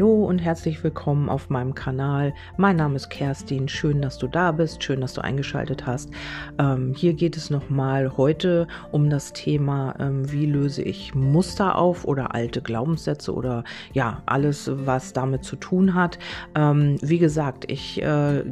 Hallo und herzlich willkommen auf meinem Kanal. Mein Name ist Kerstin. Schön, dass du da bist. Schön, dass du eingeschaltet hast. Ähm, hier geht es nochmal heute um das Thema, ähm, wie löse ich Muster auf oder alte Glaubenssätze oder ja, alles, was damit zu tun hat. Ähm, wie gesagt, ich äh,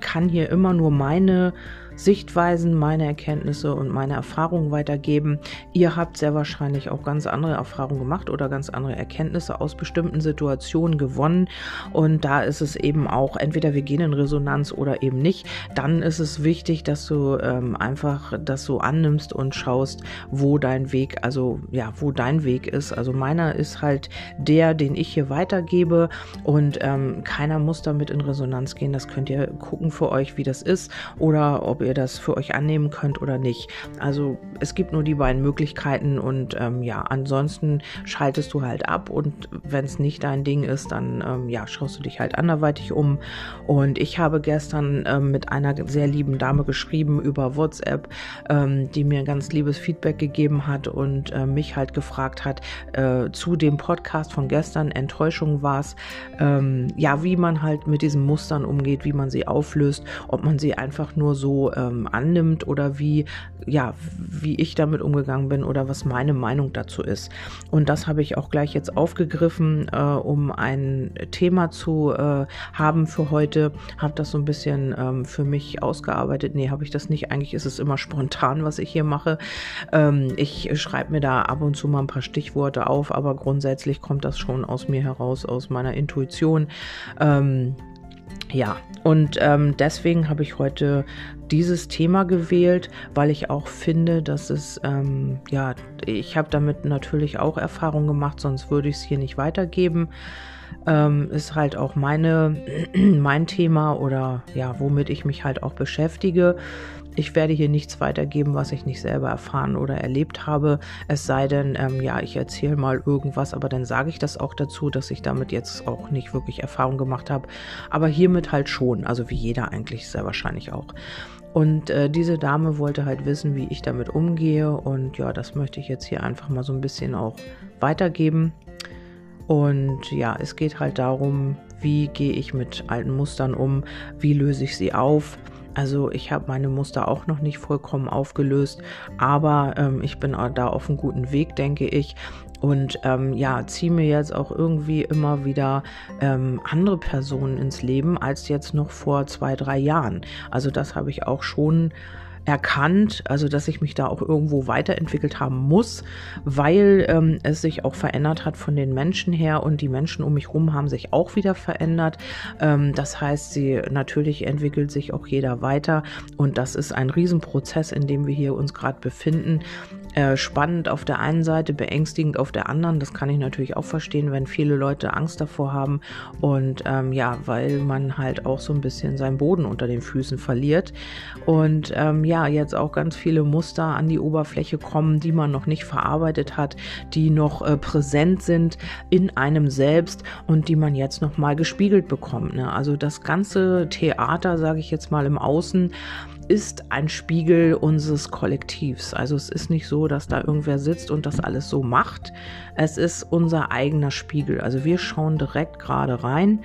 kann hier immer nur meine Sichtweisen, meine Erkenntnisse und meine Erfahrungen weitergeben. Ihr habt sehr wahrscheinlich auch ganz andere Erfahrungen gemacht oder ganz andere Erkenntnisse aus bestimmten Situationen gewonnen. Und da ist es eben auch, entweder wir gehen in Resonanz oder eben nicht. Dann ist es wichtig, dass du ähm, einfach das so annimmst und schaust, wo dein Weg, also ja, wo dein Weg ist. Also meiner ist halt der, den ich hier weitergebe und ähm, keiner muss damit in Resonanz gehen. Das könnt ihr gucken für euch, wie das ist oder ob ihr ihr das für euch annehmen könnt oder nicht. Also es gibt nur die beiden Möglichkeiten und ähm, ja, ansonsten schaltest du halt ab und wenn es nicht dein Ding ist, dann ähm, ja, schaust du dich halt anderweitig um. Und ich habe gestern ähm, mit einer sehr lieben Dame geschrieben über WhatsApp, ähm, die mir ganz liebes Feedback gegeben hat und äh, mich halt gefragt hat äh, zu dem Podcast von gestern, Enttäuschung war es, ähm, ja, wie man halt mit diesen Mustern umgeht, wie man sie auflöst, ob man sie einfach nur so ähm, annimmt oder wie, ja, wie ich damit umgegangen bin oder was meine Meinung dazu ist. Und das habe ich auch gleich jetzt aufgegriffen, äh, um ein Thema zu äh, haben für heute. Habe das so ein bisschen ähm, für mich ausgearbeitet. Nee, habe ich das nicht. Eigentlich ist es immer spontan, was ich hier mache. Ähm, ich schreibe mir da ab und zu mal ein paar Stichworte auf, aber grundsätzlich kommt das schon aus mir heraus, aus meiner Intuition. Ähm, ja, und ähm, deswegen habe ich heute dieses Thema gewählt, weil ich auch finde, dass es, ähm, ja, ich habe damit natürlich auch Erfahrung gemacht, sonst würde ich es hier nicht weitergeben. Ähm, ist halt auch meine, mein Thema oder ja, womit ich mich halt auch beschäftige. Ich werde hier nichts weitergeben, was ich nicht selber erfahren oder erlebt habe. Es sei denn, ähm, ja, ich erzähle mal irgendwas, aber dann sage ich das auch dazu, dass ich damit jetzt auch nicht wirklich Erfahrung gemacht habe. Aber hiermit halt schon, also wie jeder eigentlich sehr wahrscheinlich auch. Und äh, diese Dame wollte halt wissen, wie ich damit umgehe. Und ja, das möchte ich jetzt hier einfach mal so ein bisschen auch weitergeben. Und ja, es geht halt darum, wie gehe ich mit alten Mustern um, wie löse ich sie auf also ich habe meine Muster auch noch nicht vollkommen aufgelöst, aber ähm, ich bin da auf einem guten Weg, denke ich. Und ähm, ja, ziehe mir jetzt auch irgendwie immer wieder ähm, andere Personen ins Leben als jetzt noch vor zwei, drei Jahren. Also das habe ich auch schon erkannt, also dass ich mich da auch irgendwo weiterentwickelt haben muss, weil ähm, es sich auch verändert hat von den Menschen her und die Menschen um mich herum haben sich auch wieder verändert. Ähm, das heißt, sie natürlich entwickelt sich auch jeder weiter und das ist ein Riesenprozess, in dem wir hier uns gerade befinden. Äh, spannend auf der einen Seite, beängstigend auf der anderen. Das kann ich natürlich auch verstehen, wenn viele Leute Angst davor haben und ähm, ja, weil man halt auch so ein bisschen seinen Boden unter den Füßen verliert und ähm, ja, jetzt auch ganz viele Muster an die Oberfläche kommen, die man noch nicht verarbeitet hat, die noch äh, präsent sind in einem selbst und die man jetzt noch mal gespiegelt bekommt. Ne? Also das ganze Theater, sage ich jetzt mal im Außen, ist ein Spiegel unseres Kollektivs. Also es ist nicht so, dass da irgendwer sitzt und das alles so macht. Es ist unser eigener Spiegel. Also wir schauen direkt gerade rein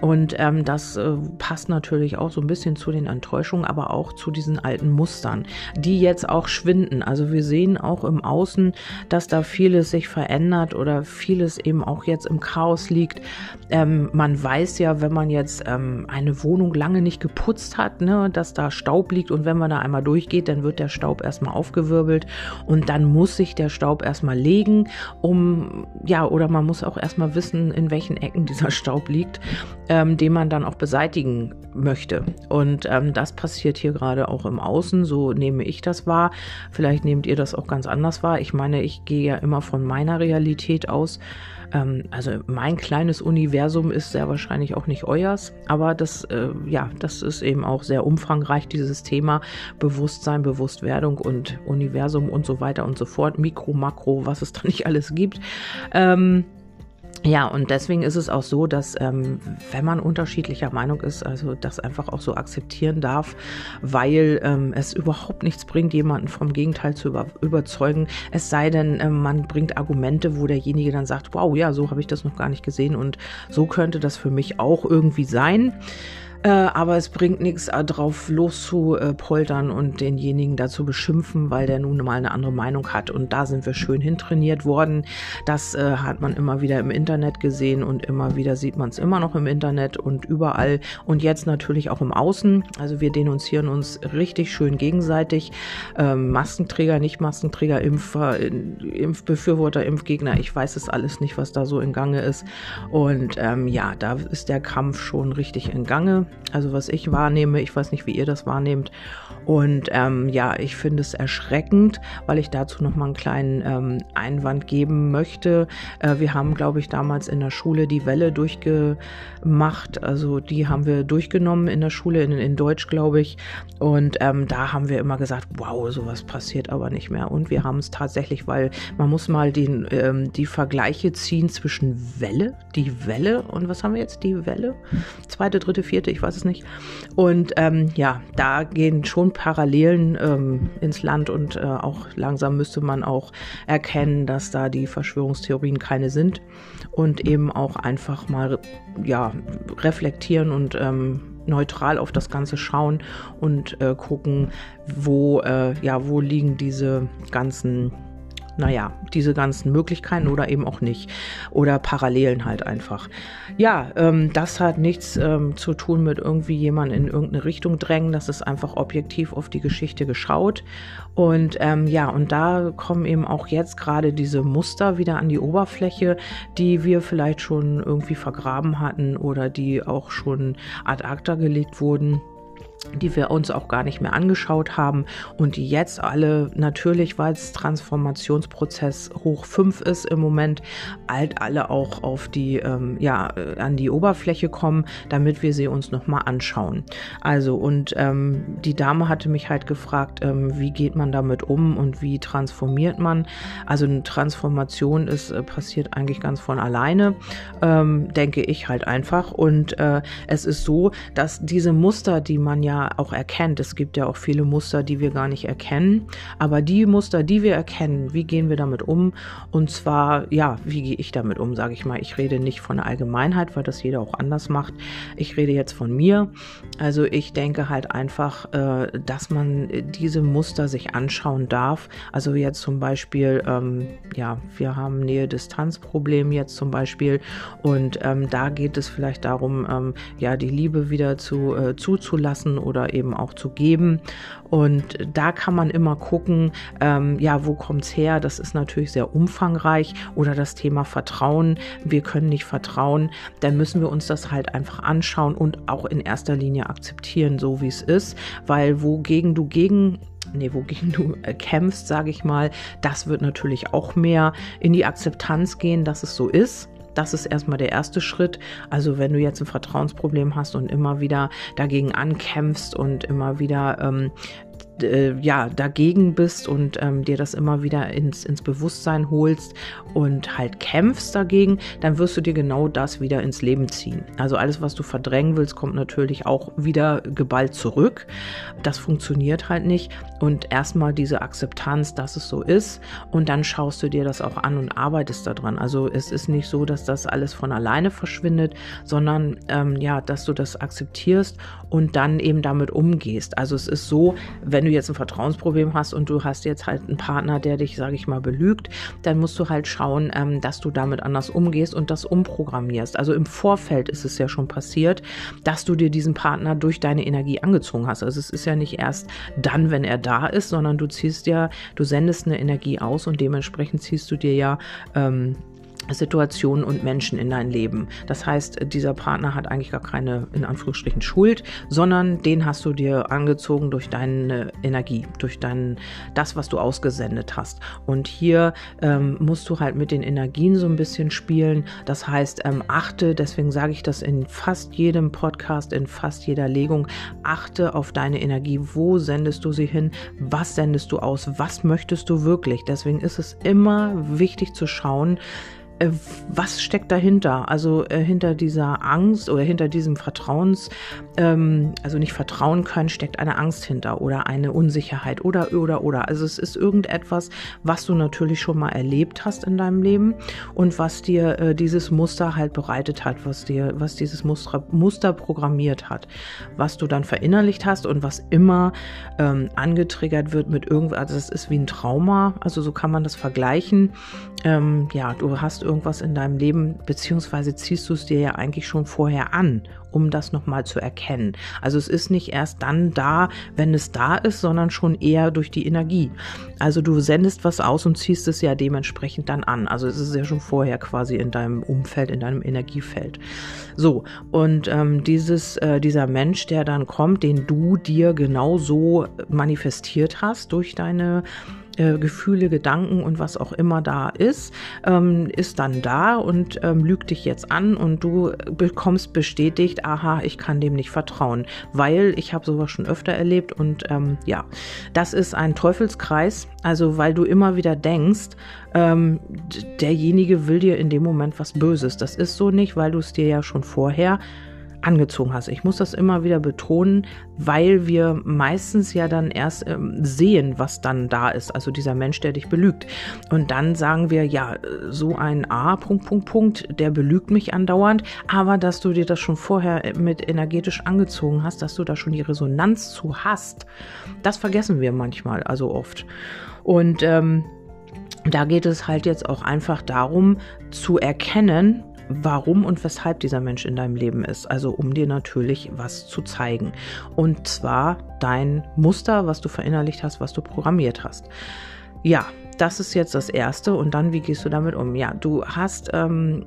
und ähm, das äh, passt natürlich auch so ein bisschen zu den Enttäuschungen, aber auch zu diesen alten Mustern, die jetzt auch schwinden. Also wir sehen auch im Außen, dass da vieles sich verändert oder vieles eben auch jetzt im Chaos liegt. Ähm, man weiß ja, wenn man jetzt ähm, eine Wohnung lange nicht geputzt hat, ne, dass da Staub liegt und wenn man da einmal durchgeht, dann wird der Staub erstmal aufgewirbelt und dann muss sich der Staub erstmal legen, um ja, oder man muss auch erstmal wissen, in welchen Ecken dieser Staub liegt ähm, den man dann auch beseitigen möchte. Und ähm, das passiert hier gerade auch im Außen, so nehme ich das wahr. Vielleicht nehmt ihr das auch ganz anders wahr. Ich meine, ich gehe ja immer von meiner Realität aus. Ähm, also mein kleines Universum ist sehr wahrscheinlich auch nicht euers, aber das, äh, ja, das ist eben auch sehr umfangreich, dieses Thema Bewusstsein, Bewusstwerdung und Universum und so weiter und so fort, Mikro, Makro, was es da nicht alles gibt. Ähm, ja, und deswegen ist es auch so, dass ähm, wenn man unterschiedlicher Meinung ist, also das einfach auch so akzeptieren darf, weil ähm, es überhaupt nichts bringt, jemanden vom Gegenteil zu über überzeugen. Es sei denn, ähm, man bringt Argumente, wo derjenige dann sagt, wow, ja, so habe ich das noch gar nicht gesehen und so könnte das für mich auch irgendwie sein. Äh, aber es bringt nichts, äh, drauf loszupoltern und denjenigen dazu beschimpfen, weil der nun mal eine andere Meinung hat. Und da sind wir schön hintrainiert worden. Das äh, hat man immer wieder im Internet gesehen und immer wieder sieht man es immer noch im Internet und überall. Und jetzt natürlich auch im Außen. Also wir denunzieren uns richtig schön gegenseitig. Ähm, Maskenträger, Nicht-Maskenträger, Impfer, Impfbefürworter, Impfgegner. Ich weiß es alles nicht, was da so in Gange ist. Und ähm, ja, da ist der Kampf schon richtig in Gange also was ich wahrnehme, ich weiß nicht, wie ihr das wahrnehmt. Und ähm, ja, ich finde es erschreckend, weil ich dazu noch mal einen kleinen ähm, Einwand geben möchte. Äh, wir haben, glaube ich, damals in der Schule die Welle durchgemacht. Also die haben wir durchgenommen in der Schule, in, in Deutsch, glaube ich. Und ähm, da haben wir immer gesagt, wow, sowas passiert aber nicht mehr. Und wir haben es tatsächlich, weil man muss mal den, ähm, die Vergleiche ziehen zwischen Welle, die Welle und was haben wir jetzt? Die Welle? Zweite, dritte, vierte, ich weiß es nicht. Und ähm, ja, da gehen schon Parallelen ähm, ins Land und äh, auch langsam müsste man auch erkennen, dass da die Verschwörungstheorien keine sind und eben auch einfach mal ja, reflektieren und ähm, neutral auf das Ganze schauen und äh, gucken, wo, äh, ja, wo liegen diese ganzen naja, diese ganzen Möglichkeiten oder eben auch nicht. Oder Parallelen halt einfach. Ja, ähm, das hat nichts ähm, zu tun mit irgendwie jemanden in irgendeine Richtung drängen. Das ist einfach objektiv auf die Geschichte geschaut. Und ähm, ja, und da kommen eben auch jetzt gerade diese Muster wieder an die Oberfläche, die wir vielleicht schon irgendwie vergraben hatten oder die auch schon ad acta gelegt wurden die wir uns auch gar nicht mehr angeschaut haben und die jetzt alle natürlich, weil es Transformationsprozess hoch 5 ist im Moment, alt alle auch auf die, ähm, ja, äh, an die Oberfläche kommen, damit wir sie uns nochmal anschauen. Also und ähm, die Dame hatte mich halt gefragt, ähm, wie geht man damit um und wie transformiert man? Also eine Transformation ist äh, passiert eigentlich ganz von alleine, ähm, denke ich halt einfach. Und äh, es ist so, dass diese Muster, die man ja auch erkennt. Es gibt ja auch viele Muster, die wir gar nicht erkennen. Aber die Muster, die wir erkennen, wie gehen wir damit um? Und zwar, ja, wie gehe ich damit um, sage ich mal. Ich rede nicht von der Allgemeinheit, weil das jeder auch anders macht. Ich rede jetzt von mir. Also ich denke halt einfach, äh, dass man diese Muster sich anschauen darf. Also jetzt zum Beispiel, ähm, ja, wir haben Nähe-Distanz-Problem jetzt zum Beispiel. Und ähm, da geht es vielleicht darum, ähm, ja, die Liebe wieder zu, äh, zuzulassen oder eben auch zu geben. Und da kann man immer gucken, ähm, ja, wo kommt es her? Das ist natürlich sehr umfangreich. Oder das Thema Vertrauen. Wir können nicht vertrauen. Dann müssen wir uns das halt einfach anschauen und auch in erster Linie akzeptieren, so wie es ist. Weil wogegen du gegen nee, wogegen du äh, kämpfst, sage ich mal, das wird natürlich auch mehr in die Akzeptanz gehen, dass es so ist. Das ist erstmal der erste Schritt. Also wenn du jetzt ein Vertrauensproblem hast und immer wieder dagegen ankämpfst und immer wieder ähm, äh, ja, dagegen bist und ähm, dir das immer wieder ins, ins Bewusstsein holst und halt kämpfst dagegen, dann wirst du dir genau das wieder ins Leben ziehen. Also alles, was du verdrängen willst, kommt natürlich auch wieder geballt zurück. Das funktioniert halt nicht. Und erstmal diese Akzeptanz, dass es so ist. Und dann schaust du dir das auch an und arbeitest daran. Also es ist nicht so, dass das alles von alleine verschwindet, sondern ähm, ja, dass du das akzeptierst und dann eben damit umgehst. Also es ist so, wenn du jetzt ein Vertrauensproblem hast und du hast jetzt halt einen Partner, der dich, sage ich mal, belügt, dann musst du halt schauen, ähm, dass du damit anders umgehst und das umprogrammierst. Also im Vorfeld ist es ja schon passiert, dass du dir diesen Partner durch deine Energie angezogen hast. Also es ist ja nicht erst dann, wenn er da ist, sondern du ziehst ja, du sendest eine Energie aus und dementsprechend ziehst du dir ja ähm, Situationen und Menschen in dein Leben. Das heißt, dieser Partner hat eigentlich gar keine, in Anführungsstrichen, Schuld, sondern den hast du dir angezogen durch deine Energie, durch dein, das, was du ausgesendet hast. Und hier ähm, musst du halt mit den Energien so ein bisschen spielen. Das heißt, ähm, achte, deswegen sage ich das in fast jedem Podcast, in fast jeder Legung, achte auf deine Energie. Wo sendest du sie hin? Was sendest du aus? Was möchtest du wirklich? Deswegen ist es immer wichtig zu schauen, was steckt dahinter? Also äh, hinter dieser Angst oder hinter diesem Vertrauens, ähm, also nicht vertrauen können, steckt eine Angst hinter oder eine Unsicherheit oder oder oder. Also es ist irgendetwas, was du natürlich schon mal erlebt hast in deinem Leben und was dir äh, dieses Muster halt bereitet hat, was dir, was dieses Muster, Muster programmiert hat, was du dann verinnerlicht hast und was immer ähm, angetriggert wird mit irgendwas. Also es ist wie ein Trauma, also so kann man das vergleichen. Ähm, ja, du hast irgendwas in deinem Leben, beziehungsweise ziehst du es dir ja eigentlich schon vorher an, um das nochmal zu erkennen. Also es ist nicht erst dann da, wenn es da ist, sondern schon eher durch die Energie. Also du sendest was aus und ziehst es ja dementsprechend dann an. Also es ist ja schon vorher quasi in deinem Umfeld, in deinem Energiefeld. So, und ähm, dieses, äh, dieser Mensch, der dann kommt, den du dir genau so manifestiert hast durch deine äh, Gefühle, Gedanken und was auch immer da ist, ähm, ist dann da und ähm, lügt dich jetzt an und du bekommst bestätigt, aha, ich kann dem nicht vertrauen, weil ich habe sowas schon öfter erlebt und ähm, ja, das ist ein Teufelskreis, also weil du immer wieder denkst, ähm, derjenige will dir in dem Moment was Böses. Das ist so nicht, weil du es dir ja schon vorher angezogen hast. Ich muss das immer wieder betonen, weil wir meistens ja dann erst ähm, sehen, was dann da ist. Also dieser Mensch, der dich belügt. Und dann sagen wir, ja, so ein A, Punkt, Punkt, Punkt, der belügt mich andauernd. Aber dass du dir das schon vorher mit energetisch angezogen hast, dass du da schon die Resonanz zu hast, das vergessen wir manchmal, also oft. Und ähm, da geht es halt jetzt auch einfach darum zu erkennen, warum und weshalb dieser Mensch in deinem Leben ist. Also um dir natürlich was zu zeigen. Und zwar dein Muster, was du verinnerlicht hast, was du programmiert hast. Ja, das ist jetzt das Erste. Und dann, wie gehst du damit um? Ja, du hast, ähm,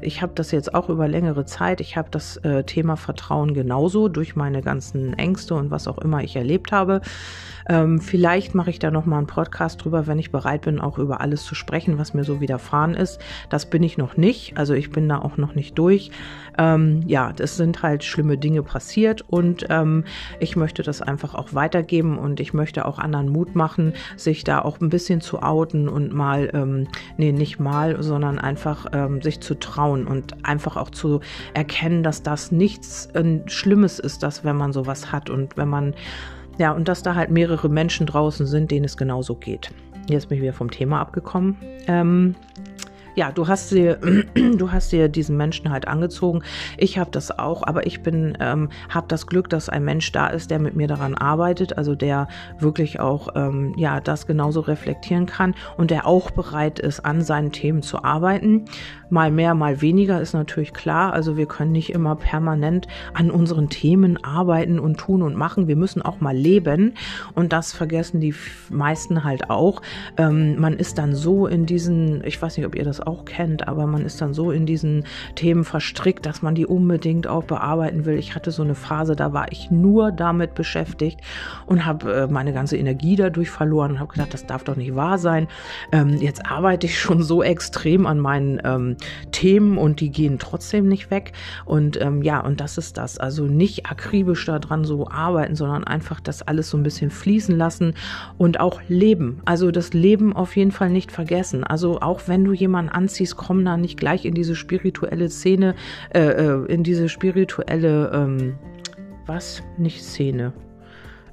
ich habe das jetzt auch über längere Zeit, ich habe das äh, Thema Vertrauen genauso durch meine ganzen Ängste und was auch immer ich erlebt habe. Ähm, vielleicht mache ich da nochmal einen Podcast drüber, wenn ich bereit bin, auch über alles zu sprechen, was mir so widerfahren ist. Das bin ich noch nicht. Also ich bin da auch noch nicht durch. Ähm, ja, es sind halt schlimme Dinge passiert und ähm, ich möchte das einfach auch weitergeben und ich möchte auch anderen Mut machen, sich da auch ein bisschen zu outen und mal, ähm, nee, nicht mal, sondern einfach ähm, sich zu trauen und einfach auch zu erkennen, dass das nichts äh, Schlimmes ist, dass wenn man sowas hat und wenn man ja, und dass da halt mehrere Menschen draußen sind, denen es genauso geht. Jetzt bin ich wieder vom Thema abgekommen. Ähm, ja, du hast dir, du hast dir diesen Menschen halt angezogen. Ich habe das auch, aber ich bin, ähm, habe das Glück, dass ein Mensch da ist, der mit mir daran arbeitet, also der wirklich auch, ähm, ja, das genauso reflektieren kann und der auch bereit ist, an seinen Themen zu arbeiten. Mal mehr, mal weniger ist natürlich klar. Also wir können nicht immer permanent an unseren Themen arbeiten und tun und machen. Wir müssen auch mal leben und das vergessen die meisten halt auch. Ähm, man ist dann so in diesen, ich weiß nicht, ob ihr das auch kennt, aber man ist dann so in diesen Themen verstrickt, dass man die unbedingt auch bearbeiten will. Ich hatte so eine Phase, da war ich nur damit beschäftigt und habe äh, meine ganze Energie dadurch verloren und habe gedacht, das darf doch nicht wahr sein. Ähm, jetzt arbeite ich schon so extrem an meinen ähm, Themen und die gehen trotzdem nicht weg. Und ähm, ja, und das ist das. Also nicht akribisch daran so arbeiten, sondern einfach das alles so ein bisschen fließen lassen und auch leben. Also das Leben auf jeden Fall nicht vergessen. Also auch wenn du jemanden anziehst, komm da nicht gleich in diese spirituelle Szene, äh, äh, in diese spirituelle, ähm, was? Nicht Szene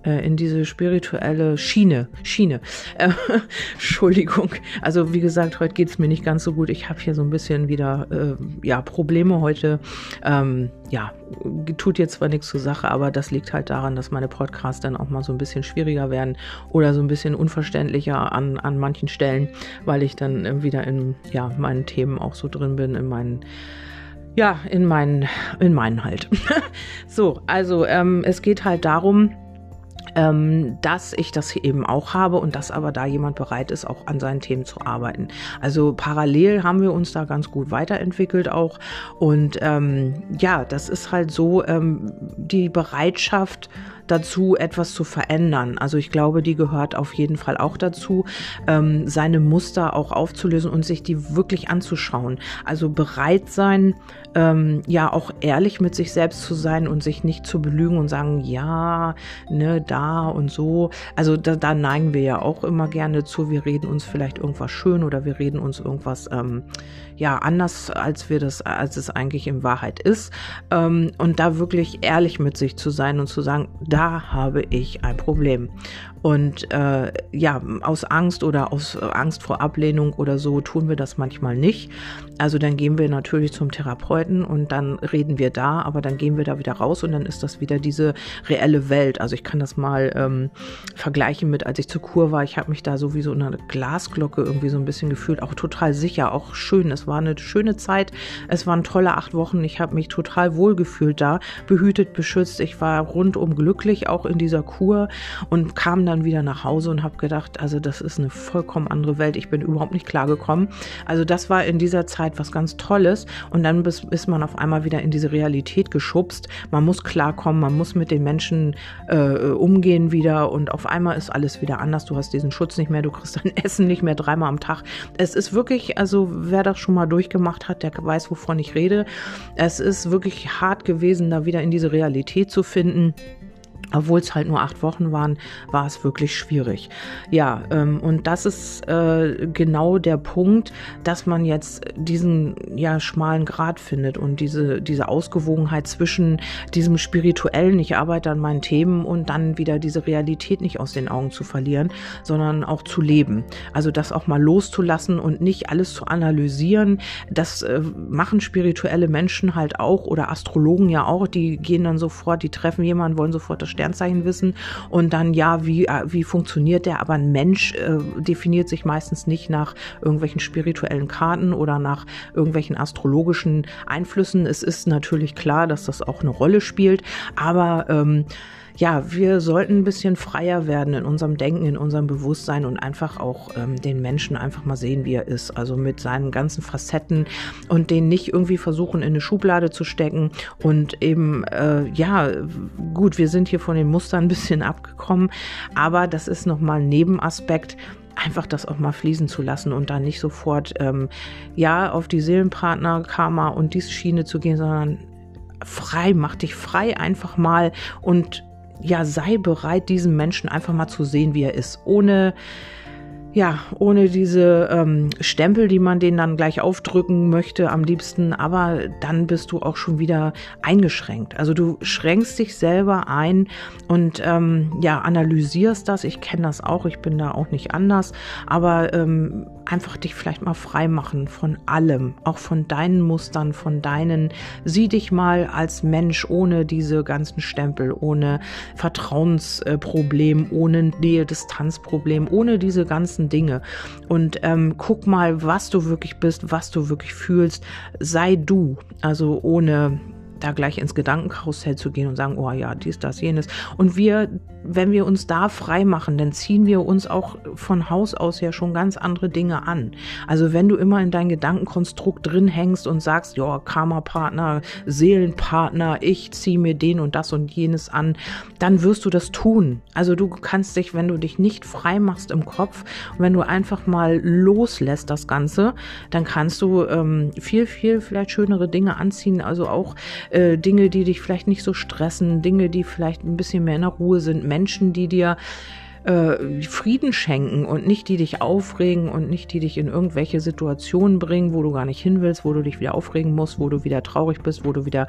äh, in diese spirituelle Schiene. Schiene. Äh, Entschuldigung. Also wie gesagt, heute geht es mir nicht ganz so gut. Ich habe hier so ein bisschen wieder äh, ja, Probleme heute. Ähm, ja, tut jetzt zwar nichts zur Sache, aber das liegt halt daran, dass meine Podcasts dann auch mal so ein bisschen schwieriger werden oder so ein bisschen unverständlicher an, an manchen Stellen, weil ich dann wieder in ja, meinen Themen auch so drin bin, in meinen ja, in meinen, in meinen halt. so, also ähm, es geht halt darum, ähm, dass ich das eben auch habe und dass aber da jemand bereit ist, auch an seinen Themen zu arbeiten. Also parallel haben wir uns da ganz gut weiterentwickelt auch und ähm, ja, das ist halt so ähm, die Bereitschaft, dazu, etwas zu verändern. Also ich glaube, die gehört auf jeden Fall auch dazu, ähm, seine Muster auch aufzulösen und sich die wirklich anzuschauen. Also bereit sein, ähm, ja auch ehrlich mit sich selbst zu sein und sich nicht zu belügen und sagen, ja, ne, da und so. Also da, da neigen wir ja auch immer gerne zu. Wir reden uns vielleicht irgendwas schön oder wir reden uns irgendwas ähm, ja anders, als wir das, als es eigentlich in Wahrheit ist. Ähm, und da wirklich ehrlich mit sich zu sein und zu sagen, da habe ich ein Problem. Und äh, ja, aus Angst oder aus Angst vor Ablehnung oder so tun wir das manchmal nicht. Also dann gehen wir natürlich zum Therapeuten und dann reden wir da, aber dann gehen wir da wieder raus und dann ist das wieder diese reelle Welt. Also ich kann das mal ähm, vergleichen mit, als ich zur Kur war. Ich habe mich da sowieso in einer Glasglocke irgendwie so ein bisschen gefühlt, auch total sicher, auch schön. Es war eine schöne Zeit. Es waren tolle acht Wochen. Ich habe mich total wohl gefühlt da, behütet, beschützt. Ich war rundum glücklich, auch in dieser Kur und kam dann wieder nach Hause und habe gedacht, also das ist eine vollkommen andere Welt. Ich bin überhaupt nicht klargekommen. Also das war in dieser Zeit was ganz Tolles und dann ist man auf einmal wieder in diese Realität geschubst. Man muss klarkommen, man muss mit den Menschen äh, umgehen wieder und auf einmal ist alles wieder anders. Du hast diesen Schutz nicht mehr, du kriegst dein Essen nicht mehr dreimal am Tag. Es ist wirklich, also wer das schon mal durchgemacht hat, der weiß, wovon ich rede. Es ist wirklich hart gewesen, da wieder in diese Realität zu finden obwohl es halt nur acht Wochen waren, war es wirklich schwierig. Ja, ähm, und das ist äh, genau der Punkt, dass man jetzt diesen ja schmalen Grad findet und diese diese Ausgewogenheit zwischen diesem spirituellen, ich arbeite an meinen Themen und dann wieder diese Realität nicht aus den Augen zu verlieren, sondern auch zu leben. Also das auch mal loszulassen und nicht alles zu analysieren. Das äh, machen spirituelle Menschen halt auch oder Astrologen ja auch. Die gehen dann sofort, die treffen jemanden, wollen sofort das Sternzeichen wissen und dann ja, wie, äh, wie funktioniert der? Aber ein Mensch äh, definiert sich meistens nicht nach irgendwelchen spirituellen Karten oder nach irgendwelchen astrologischen Einflüssen. Es ist natürlich klar, dass das auch eine Rolle spielt, aber ähm, ja, wir sollten ein bisschen freier werden in unserem Denken, in unserem Bewusstsein und einfach auch ähm, den Menschen einfach mal sehen, wie er ist. Also mit seinen ganzen Facetten und den nicht irgendwie versuchen, in eine Schublade zu stecken. Und eben, äh, ja, gut, wir sind hier von den Mustern ein bisschen abgekommen, aber das ist nochmal ein Nebenaspekt einfach das auch mal fließen zu lassen und dann nicht sofort ähm, ja auf die Seelenpartner Karma und diese Schiene zu gehen, sondern frei, mach dich frei einfach mal und ja, sei bereit, diesen Menschen einfach mal zu sehen, wie er ist, ohne ja, ohne diese ähm, Stempel, die man denen dann gleich aufdrücken möchte, am liebsten, aber dann bist du auch schon wieder eingeschränkt. Also du schränkst dich selber ein und ähm, ja, analysierst das. Ich kenne das auch, ich bin da auch nicht anders, aber ähm, einfach dich vielleicht mal frei machen von allem, auch von deinen Mustern, von deinen, sieh dich mal als Mensch ohne diese ganzen Stempel, ohne Vertrauensproblem, ohne Nähe-Distanz-Problem, ohne diese ganzen Dinge. Und ähm, guck mal, was du wirklich bist, was du wirklich fühlst. Sei du, also ohne da gleich ins Gedankenkarussell zu gehen und sagen, oh ja, dies, das, jenes. Und wir, wenn wir uns da frei machen, dann ziehen wir uns auch von Haus aus ja schon ganz andere Dinge an. Also wenn du immer in dein Gedankenkonstrukt drin hängst und sagst, ja, Karma-Partner, Seelenpartner, ich ziehe mir den und das und jenes an, dann wirst du das tun. Also du kannst dich, wenn du dich nicht frei machst im Kopf wenn du einfach mal loslässt das Ganze, dann kannst du ähm, viel, viel vielleicht schönere Dinge anziehen. Also auch äh, Dinge, die dich vielleicht nicht so stressen, Dinge, die vielleicht ein bisschen mehr in der Ruhe sind, Menschen, die dir äh, Frieden schenken und nicht die dich aufregen und nicht die dich in irgendwelche Situationen bringen, wo du gar nicht hin willst, wo du dich wieder aufregen musst, wo du wieder traurig bist, wo du wieder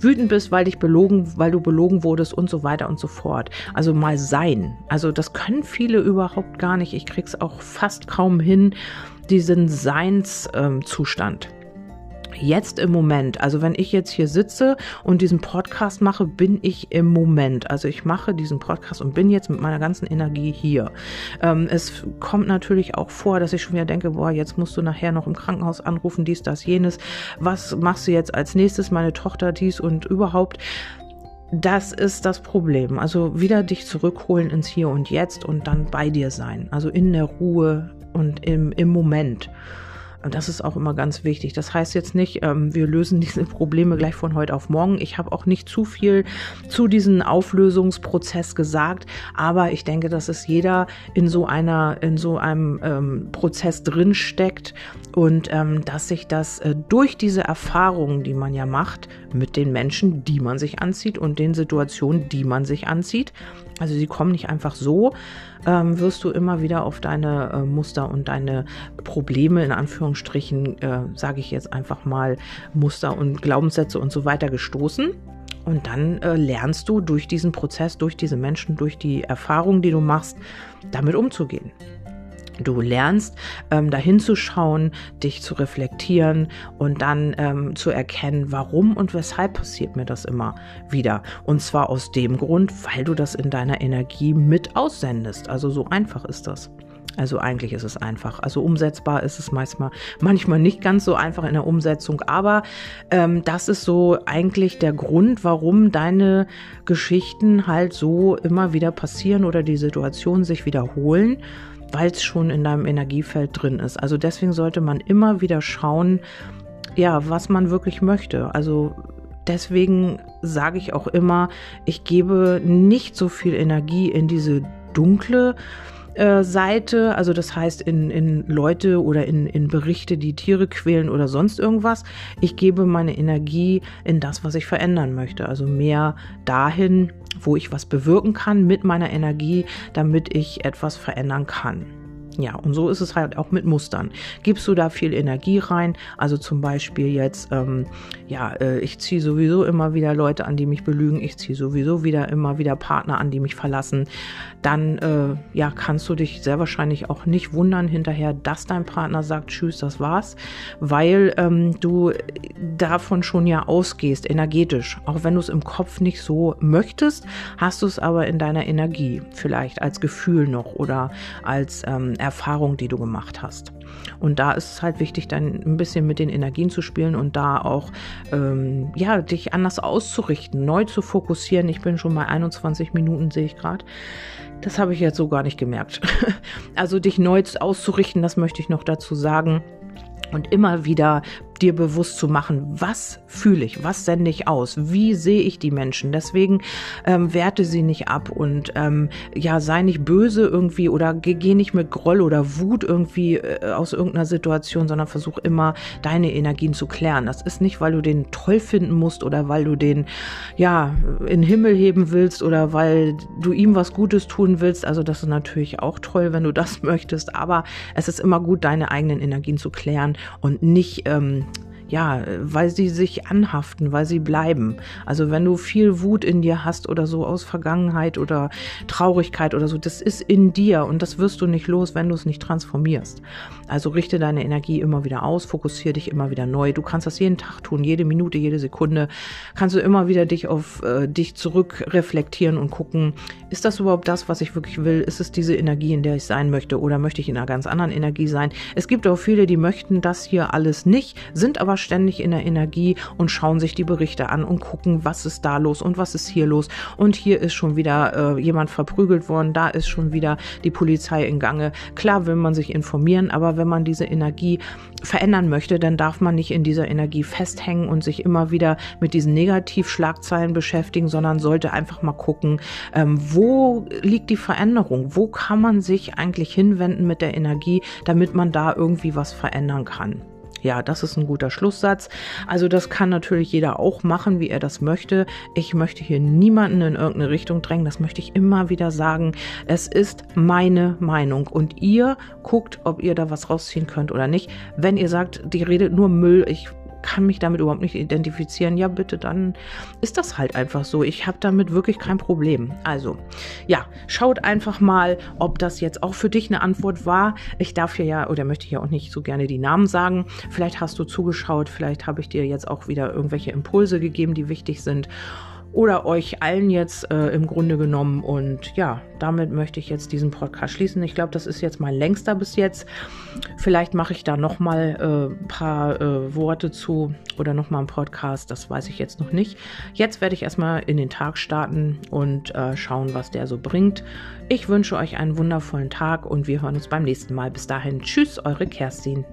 wütend bist, weil dich belogen, weil du belogen wurdest und so weiter und so fort. Also mal sein. Also das können viele überhaupt gar nicht. Ich krieg's auch fast kaum hin, diesen Seinszustand. Ähm, jetzt im Moment. Also wenn ich jetzt hier sitze und diesen Podcast mache, bin ich im Moment. Also ich mache diesen Podcast und bin jetzt mit meiner ganzen Energie hier. Ähm, es kommt natürlich auch vor, dass ich schon wieder denke, boah, jetzt musst du nachher noch im Krankenhaus anrufen, dies, das, jenes. Was machst du jetzt als nächstes? Meine Tochter dies und überhaupt. Das ist das Problem. Also wieder dich zurückholen ins Hier und Jetzt und dann bei dir sein. Also in der Ruhe und im, im Moment. Und das ist auch immer ganz wichtig. Das heißt jetzt nicht, ähm, wir lösen diese Probleme gleich von heute auf morgen. Ich habe auch nicht zu viel zu diesem Auflösungsprozess gesagt, aber ich denke, dass es jeder in so einer, in so einem ähm, Prozess drin steckt und ähm, dass sich das äh, durch diese Erfahrungen, die man ja macht, mit den Menschen, die man sich anzieht und den Situationen, die man sich anzieht, also sie kommen nicht einfach so, ähm, wirst du immer wieder auf deine äh, Muster und deine Probleme in Anführungsstrichen, äh, sage ich jetzt einfach mal, Muster und Glaubenssätze und so weiter gestoßen. Und dann äh, lernst du durch diesen Prozess, durch diese Menschen, durch die Erfahrungen, die du machst, damit umzugehen. Du lernst ähm, dahin zu schauen, dich zu reflektieren und dann ähm, zu erkennen, warum und weshalb passiert mir das immer wieder. Und zwar aus dem Grund, weil du das in deiner Energie mit aussendest. Also so einfach ist das. Also eigentlich ist es einfach. Also umsetzbar ist es manchmal, manchmal nicht ganz so einfach in der Umsetzung, aber ähm, das ist so eigentlich der Grund, warum deine Geschichten halt so immer wieder passieren oder die Situationen sich wiederholen weil es schon in deinem Energiefeld drin ist. Also deswegen sollte man immer wieder schauen, ja, was man wirklich möchte. Also deswegen sage ich auch immer, ich gebe nicht so viel Energie in diese dunkle äh, Seite, also das heißt in, in Leute oder in, in Berichte, die Tiere quälen oder sonst irgendwas. Ich gebe meine Energie in das, was ich verändern möchte. Also mehr dahin, wo ich was bewirken kann mit meiner Energie, damit ich etwas verändern kann. Ja, und so ist es halt auch mit Mustern. Gibst du da viel Energie rein, also zum Beispiel jetzt, ähm, ja, äh, ich ziehe sowieso immer wieder Leute an, die mich belügen, ich ziehe sowieso wieder immer wieder Partner an, die mich verlassen, dann äh, ja, kannst du dich sehr wahrscheinlich auch nicht wundern hinterher, dass dein Partner sagt, tschüss, das war's, weil ähm, du davon schon ja ausgehst, energetisch. Auch wenn du es im Kopf nicht so möchtest, hast du es aber in deiner Energie, vielleicht als Gefühl noch oder als ähm, Erfahrung, die du gemacht hast. Und da ist es halt wichtig, dann ein bisschen mit den Energien zu spielen und da auch ähm, ja, dich anders auszurichten, neu zu fokussieren. Ich bin schon bei 21 Minuten, sehe ich gerade. Das habe ich jetzt so gar nicht gemerkt. Also dich neu auszurichten, das möchte ich noch dazu sagen und immer wieder dir bewusst zu machen, was fühle ich, was sende ich aus, wie sehe ich die Menschen. Deswegen ähm, werte sie nicht ab und ähm, ja, sei nicht böse irgendwie oder geh, geh nicht mit Groll oder Wut irgendwie äh, aus irgendeiner Situation, sondern versuch immer deine Energien zu klären. Das ist nicht, weil du den toll finden musst oder weil du den ja in den Himmel heben willst oder weil du ihm was Gutes tun willst. Also das ist natürlich auch toll, wenn du das möchtest, aber es ist immer gut, deine eigenen Energien zu klären und nicht ähm, ja, weil sie sich anhaften, weil sie bleiben. Also wenn du viel Wut in dir hast oder so aus Vergangenheit oder Traurigkeit oder so, das ist in dir und das wirst du nicht los, wenn du es nicht transformierst. Also richte deine Energie immer wieder aus, fokussiere dich immer wieder neu. Du kannst das jeden Tag tun, jede Minute, jede Sekunde. Kannst du immer wieder dich auf äh, dich zurück reflektieren und gucken, ist das überhaupt das, was ich wirklich will? Ist es diese Energie, in der ich sein möchte oder möchte ich in einer ganz anderen Energie sein? Es gibt auch viele, die möchten das hier alles nicht, sind aber ständig in der Energie und schauen sich die Berichte an und gucken, was ist da los und was ist hier los. Und hier ist schon wieder äh, jemand verprügelt worden, da ist schon wieder die Polizei in Gange. Klar will man sich informieren, aber wenn man diese Energie verändern möchte, dann darf man nicht in dieser Energie festhängen und sich immer wieder mit diesen Negativschlagzeilen beschäftigen, sondern sollte einfach mal gucken, ähm, wo liegt die Veränderung? Wo kann man sich eigentlich hinwenden mit der Energie, damit man da irgendwie was verändern kann? Ja, das ist ein guter Schlusssatz. Also das kann natürlich jeder auch machen, wie er das möchte. Ich möchte hier niemanden in irgendeine Richtung drängen. Das möchte ich immer wieder sagen. Es ist meine Meinung und ihr guckt, ob ihr da was rausziehen könnt oder nicht. Wenn ihr sagt, die redet nur Müll, ich kann mich damit überhaupt nicht identifizieren, ja bitte, dann ist das halt einfach so. Ich habe damit wirklich kein Problem. Also, ja, schaut einfach mal, ob das jetzt auch für dich eine Antwort war. Ich darf hier ja, oder möchte ja auch nicht so gerne die Namen sagen. Vielleicht hast du zugeschaut, vielleicht habe ich dir jetzt auch wieder irgendwelche Impulse gegeben, die wichtig sind oder euch allen jetzt äh, im Grunde genommen. Und ja, damit möchte ich jetzt diesen Podcast schließen. Ich glaube, das ist jetzt mein längster bis jetzt. Vielleicht mache ich da noch mal ein äh, paar äh, Worte zu oder noch mal einen Podcast. Das weiß ich jetzt noch nicht. Jetzt werde ich erstmal in den Tag starten und äh, schauen, was der so bringt. Ich wünsche euch einen wundervollen Tag und wir hören uns beim nächsten Mal. Bis dahin, tschüss, eure Kerstin.